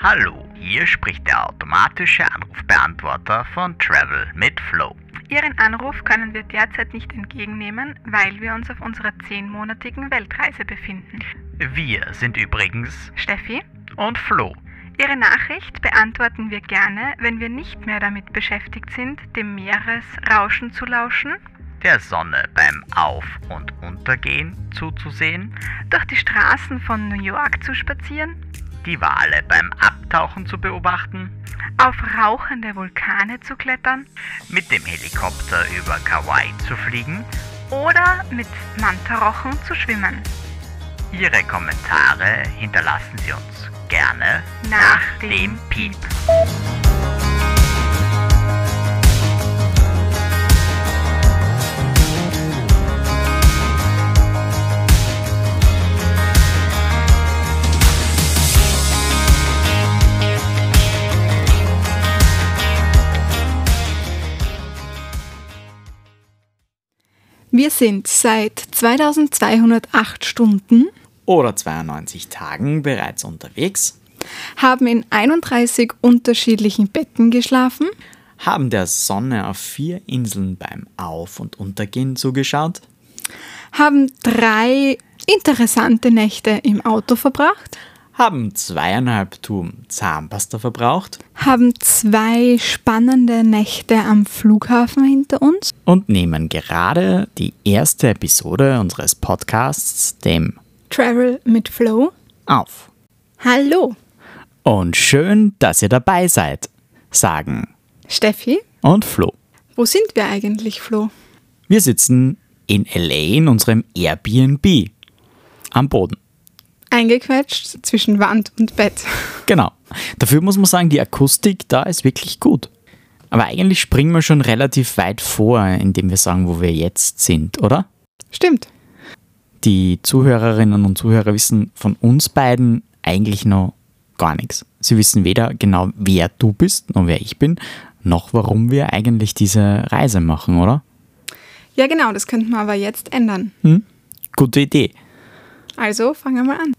Hallo, hier spricht der automatische Anrufbeantworter von Travel mit Flow. Ihren Anruf können wir derzeit nicht entgegennehmen, weil wir uns auf unserer zehnmonatigen Weltreise befinden. Wir sind übrigens Steffi, und Flo. Ihre Nachricht beantworten wir gerne, wenn wir nicht mehr damit beschäftigt sind, dem Meeresrauschen zu lauschen, Der Sonne beim Auf- und Untergehen zuzusehen, durch die Straßen von New York zu spazieren, die Wale beim Abtauchen zu beobachten, auf rauchende Vulkane zu klettern mit dem Helikopter über Kauai zu fliegen. oder mit Mantarochen zu schwimmen. Ihre Kommentare hinterlassen Sie uns gerne Nach dem dem Piep. Wir sind seit 2208 Stunden, oder 92 Tagen bereits unterwegs, haben in 31 unterschiedlichen Betten geschlafen, haben der Sonne auf vier Inseln beim Auf- und Untergehen zugeschaut, haben drei interessante Nächte im Auto verbracht, haben zweieinhalb Tuben Zahnpasta verbraucht haben zwei spannende Nächte am Flughafen hinter uns und nehmen gerade die erste Episode unseres Podcasts, dem Travel mit Flow. auf. Hallo, Und schön, dass ihr dabei seid, sagen Steffi. und Flo. Wo sind wir eigentlich, Flo? Wir sitzen in LA in unserem Airbnb am Boden. Eingequetscht zwischen Wand und Bett. Genau. Dafür muss man sagen, die Akustik da ist wirklich gut. Aber eigentlich springen wir schon relativ weit vor, indem wir sagen, wo wir jetzt sind, oder? Stimmt. Die Zuhörerinnen und Zuhörer wissen von uns beiden eigentlich noch gar nichts. Sie wissen weder genau, wer du bist, noch wer ich bin, noch warum wir eigentlich diese Reise machen, oder? Ja, genau, das könnten wir aber jetzt ändern. Gute Idee. Also fangen wir mal an.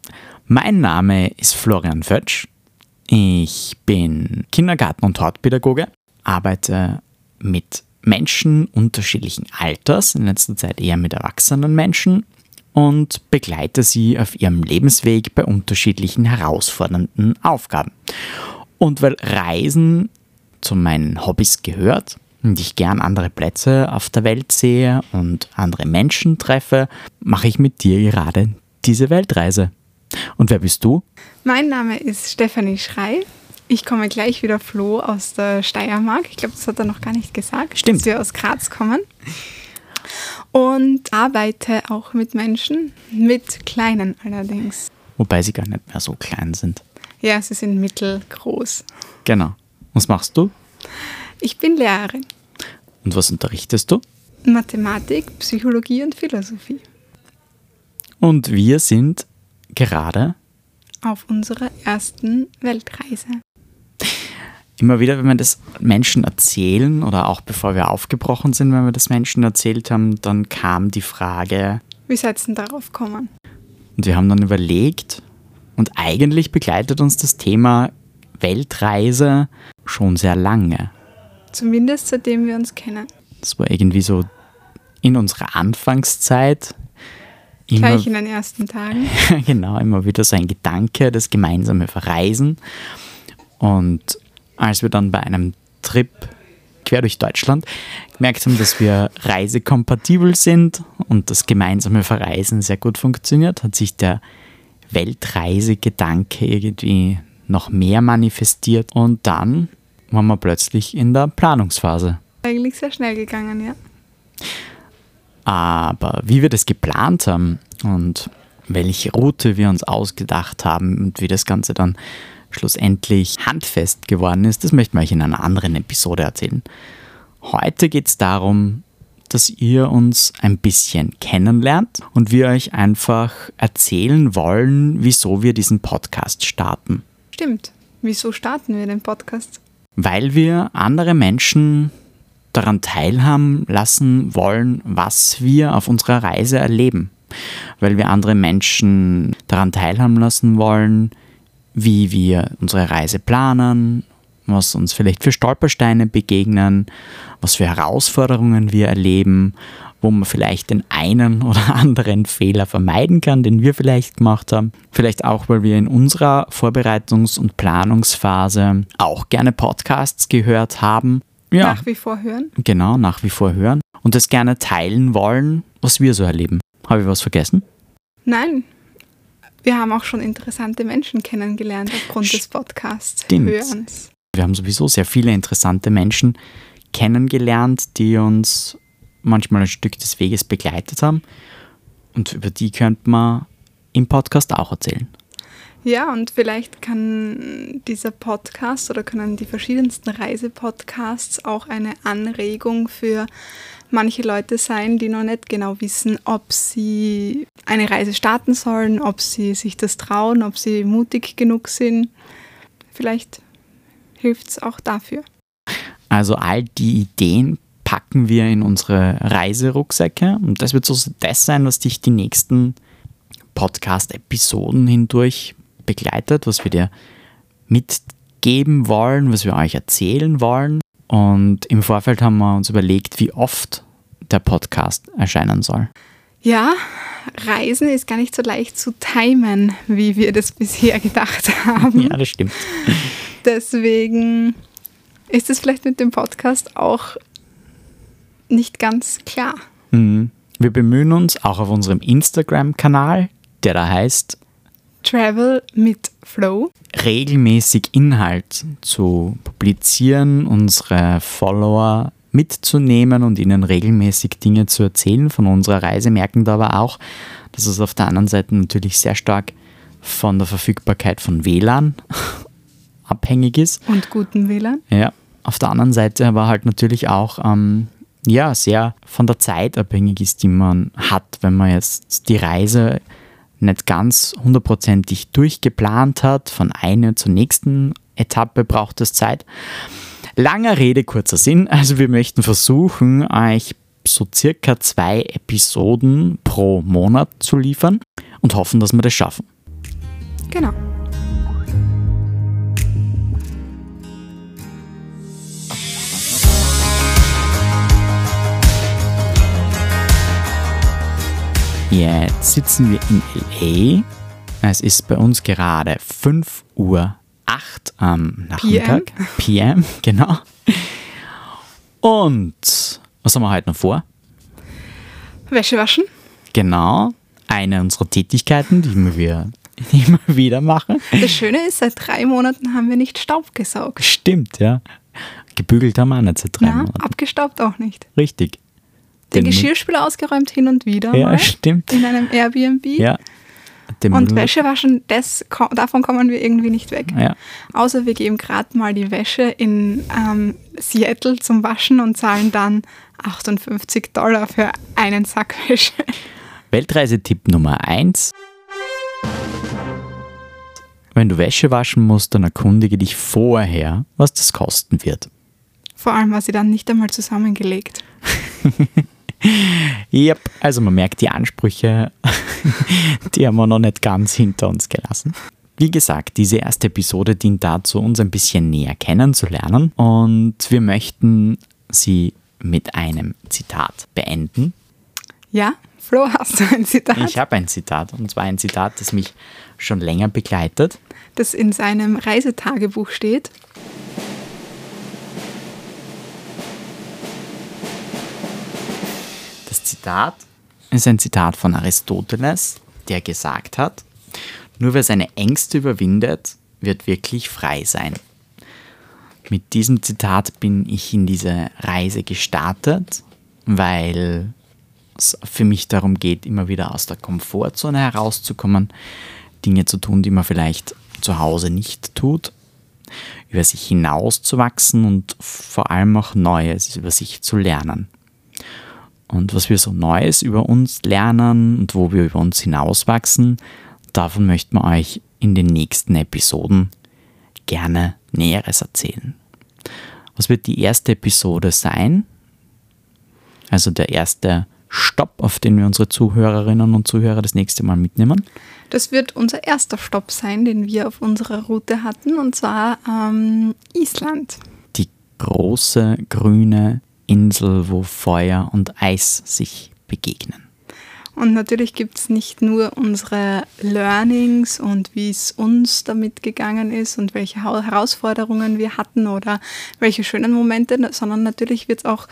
Mein Name ist Florian Fötsch. Ich bin Kindergarten- und Hortpädagoge, arbeite mit Menschen unterschiedlichen Alters, in letzter Zeit eher mit erwachsenen Menschen und begleite sie auf ihrem Lebensweg bei unterschiedlichen herausfordernden Aufgaben. Und weil Reisen zu meinen Hobbys gehört und ich gern andere Plätze auf der Welt sehe und andere Menschen treffe, mache ich mit dir gerade diese Weltreise. Und wer bist du? Mein Name ist Stefanie Schrei. Ich komme gleich wieder Flo aus der Steiermark. Ich glaube, das hat er noch gar nicht gesagt, Stimmt. dass wir aus Graz kommen. Und arbeite auch mit Menschen, mit Kleinen allerdings. Wobei sie gar nicht mehr so klein sind. Ja, sie sind mittelgroß. Genau. Was machst du? Ich bin Lehrerin. Und was unterrichtest du? Mathematik, Psychologie und Philosophie. Und wir sind gerade Auf unserer ersten Weltreise. immer wieder, wenn wir das Menschen erzählen oder auch bevor wir aufgebrochen sind, wenn wir das Menschen erzählt haben, dann kam die Frage Wie seid ihr denn darauf gekommen? und wir haben dann überlegt und eigentlich begleitet uns das Thema Weltreise schon sehr lange. Zumindest seitdem wir uns kennen. Das war irgendwie so in unserer Anfangszeit immer Gleich in den ersten Tagen. genau, immer wieder so ein Gedanke, das gemeinsame Verreisen. Und als wir dann bei einem Trip quer durch Deutschland gemerkt haben, dass wir reisekompatibel sind und das gemeinsame Verreisen sehr gut funktioniert, hat sich der Weltreisegedanke irgendwie noch mehr manifestiert und dann waren wir plötzlich in der Planungsphase. Eigentlich sehr schnell gegangen, ja. Aber wie wir das geplant haben und welche Route wir uns ausgedacht haben und wie das Ganze dann schlussendlich handfest geworden ist, das möchten wir euch in einer anderen Episode erzählen. Heute geht es darum, dass ihr uns ein bisschen kennenlernt und wir euch einfach erzählen wollen, wieso wir diesen Podcast starten. Stimmt. Wieso starten wir den Podcast? weil wir andere Menschen daran teilhaben lassen wollen, was wir auf unserer Reise erleben. Weil wir andere Menschen daran teilhaben lassen wollen, wie wir unsere Reise planen, was uns vielleicht für Stolpersteine begegnen, was für Herausforderungen wir erleben, wo man vielleicht den einen oder anderen Fehler vermeiden kann, den wir vielleicht gemacht haben. Vielleicht auch, weil wir in unserer Vorbereitungs- und Planungsphase auch gerne Podcasts gehört haben. Ja, nach wie vor hören. Genau, nach wie vor hören. Und das gerne teilen wollen, was wir so erleben. Habe ich was vergessen? Nein. Wir haben auch schon interessante Menschen kennengelernt aufgrund des Podcasts. Hörens. Wir haben sowieso sehr viele interessante Menschen kennengelernt, die uns manchmal ein Stück des Weges begleitet haben. Und über die könnte man im Podcast auch erzählen. Ja, und vielleicht kann dieser Podcast oder können die verschiedensten Reisepodcasts auch eine Anregung für manche Leute sein, die noch nicht genau wissen, ob sie eine Reise starten sollen, ob sie sich das trauen, ob sie mutig genug sind. Vielleicht hilft es auch dafür. Also all die Ideen packen wir in unsere Reiserucksäcke und das wird so das sein, was dich die nächsten Podcast-Episoden hindurch begleitet, was wir dir mitgeben wollen, was wir euch erzählen wollen. Und im Vorfeld haben wir uns überlegt, wie oft der Podcast erscheinen soll. Ja, Reisen ist gar nicht so leicht zu timen, wie wir das bisher gedacht haben. Ja, das stimmt. Deswegen ist es vielleicht mit dem Podcast auch nicht ganz klar. Mhm. Wir bemühen uns auch auf unserem Instagram-Kanal, der da heißt Travel mit Flow. Regelmäßig Inhalt zu publizieren, unsere Follower mitzunehmen und ihnen regelmäßig Dinge zu erzählen von unserer Reise, merken da aber auch, dass es auf der anderen Seite natürlich sehr stark von der Verfügbarkeit von WLAN abhängig ist. Und guten WLAN. Ja. Auf der anderen Seite aber halt natürlich auch ähm, ja, sehr von der Zeit abhängig ist, die man hat, wenn man jetzt die Reise nicht ganz hundertprozentig durchgeplant hat, von einer zur nächsten Etappe braucht es Zeit. Langer Rede, kurzer Sinn. Also wir möchten versuchen, euch so circa zwei Episoden pro Monat zu liefern und hoffen, dass wir das schaffen. Genau. Jetzt sitzen wir in LA. Es ist bei uns gerade 5 Uhr 8 am Nachmittag. PM, PM genau. Und was haben wir heute noch vor? Wäsche waschen. Genau. Eine unserer Tätigkeiten, die wir immer wieder machen. Das Schöne ist, seit drei Monaten haben wir nicht Staub gesaugt. Stimmt, ja. Gebügelt haben wir auch nicht seit drei ja, Monaten. Abgestaubt auch nicht. Richtig. Den, den Geschirrspüler ausgeräumt hin und wieder. Ja, mal stimmt. In einem Airbnb. Ja. und Wäsche waschen, das, davon kommen wir irgendwie nicht weg. Ja. Außer wir geben gerade mal die Wäsche in ähm, Seattle zum Waschen und zahlen dann 58 Dollar für einen Sack Wäsche. Weltreisetipp Nummer 1. Wenn du Wäsche waschen musst, dann erkundige dich vorher, was das kosten wird. Vor allem war sie dann nicht einmal zusammengelegt. Yep, also man merkt die Ansprüche, die haben wir noch nicht ganz hinter uns gelassen. Wie gesagt, diese erste Episode dient dazu, uns ein bisschen näher kennenzulernen und wir möchten sie mit einem Zitat beenden. Ja, Flo, hast du ein Zitat? Ich habe ein Zitat und zwar ein Zitat, das mich schon länger begleitet. Das in seinem Reisetagebuch steht. Zitat ist ein Zitat von Aristoteles, der gesagt hat, nur wer seine Ängste überwindet, wird wirklich frei sein. Mit diesem Zitat bin ich in diese Reise gestartet, weil es für mich darum geht, immer wieder aus der Komfortzone herauszukommen, Dinge zu tun, die man vielleicht zu Hause nicht tut, über sich hinauszuwachsen und vor allem auch Neues über sich zu lernen und was wir so Neues über uns lernen und wo wir über uns hinauswachsen, davon möchten wir euch in den nächsten Episoden gerne Näheres erzählen. Was wird die erste Episode sein? Also der erste Stopp, auf den wir unsere Zuhörerinnen und Zuhörer das nächste Mal mitnehmen? Das wird unser erster Stopp sein, den wir auf unserer Route hatten, und zwar ähm, Island. Die große grüne Insel, wo Feuer und Eis sich begegnen. Und natürlich gibt es nicht nur unsere Learnings und wie es uns damit gegangen ist und welche Herausforderungen wir hatten oder welche schönen Momente, sondern natürlich wird es auch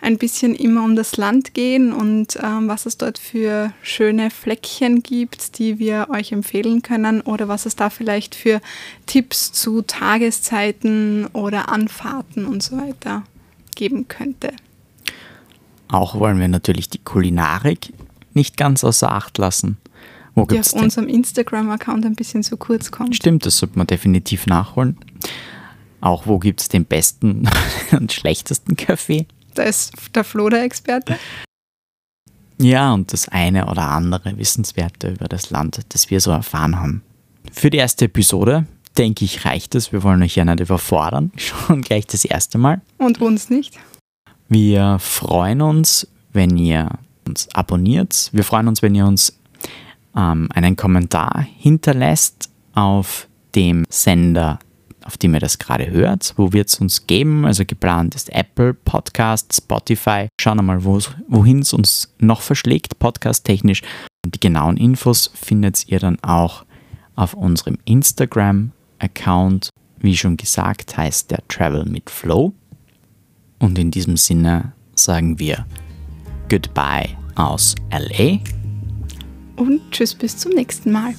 ein bisschen immer um das Land gehen und ähm, was es dort für schöne Fleckchen gibt, die wir euch empfehlen können oder was es da vielleicht für Tipps zu Tageszeiten oder Anfahrten und so weiter geben könnte. Auch wollen wir natürlich die Kulinarik nicht ganz außer Acht lassen. Wo die auf unserem Instagram-Account ein bisschen zu kurz kommt. Stimmt, das sollte man definitiv nachholen. Auch wo gibt es den besten und schlechtesten Kaffee? Da ist der Flo der Experte. Ja, und das eine oder andere Wissenswerte über das Land, das wir so erfahren haben. Für die erste Episode, denke ich, reicht es. Wir wollen euch ja nicht überfordern. Schon gleich das erste Mal. Und uns nicht. Wir freuen uns, wenn ihr uns abonniert. Wir freuen uns, wenn ihr uns ähm, einen Kommentar hinterlässt auf dem Sender, auf dem ihr das gerade hört. Wo wird es uns geben? Also geplant ist Apple Podcast, Spotify. Schauen wir mal, wohin es uns noch verschlägt, podcast-technisch. Die genauen Infos findet ihr dann auch auf unserem Instagram-Account. Wie schon gesagt, heißt der Travel mit Flow. Und in diesem Sinne sagen wir Goodbye aus LA. Und tschüss bis zum nächsten Mal.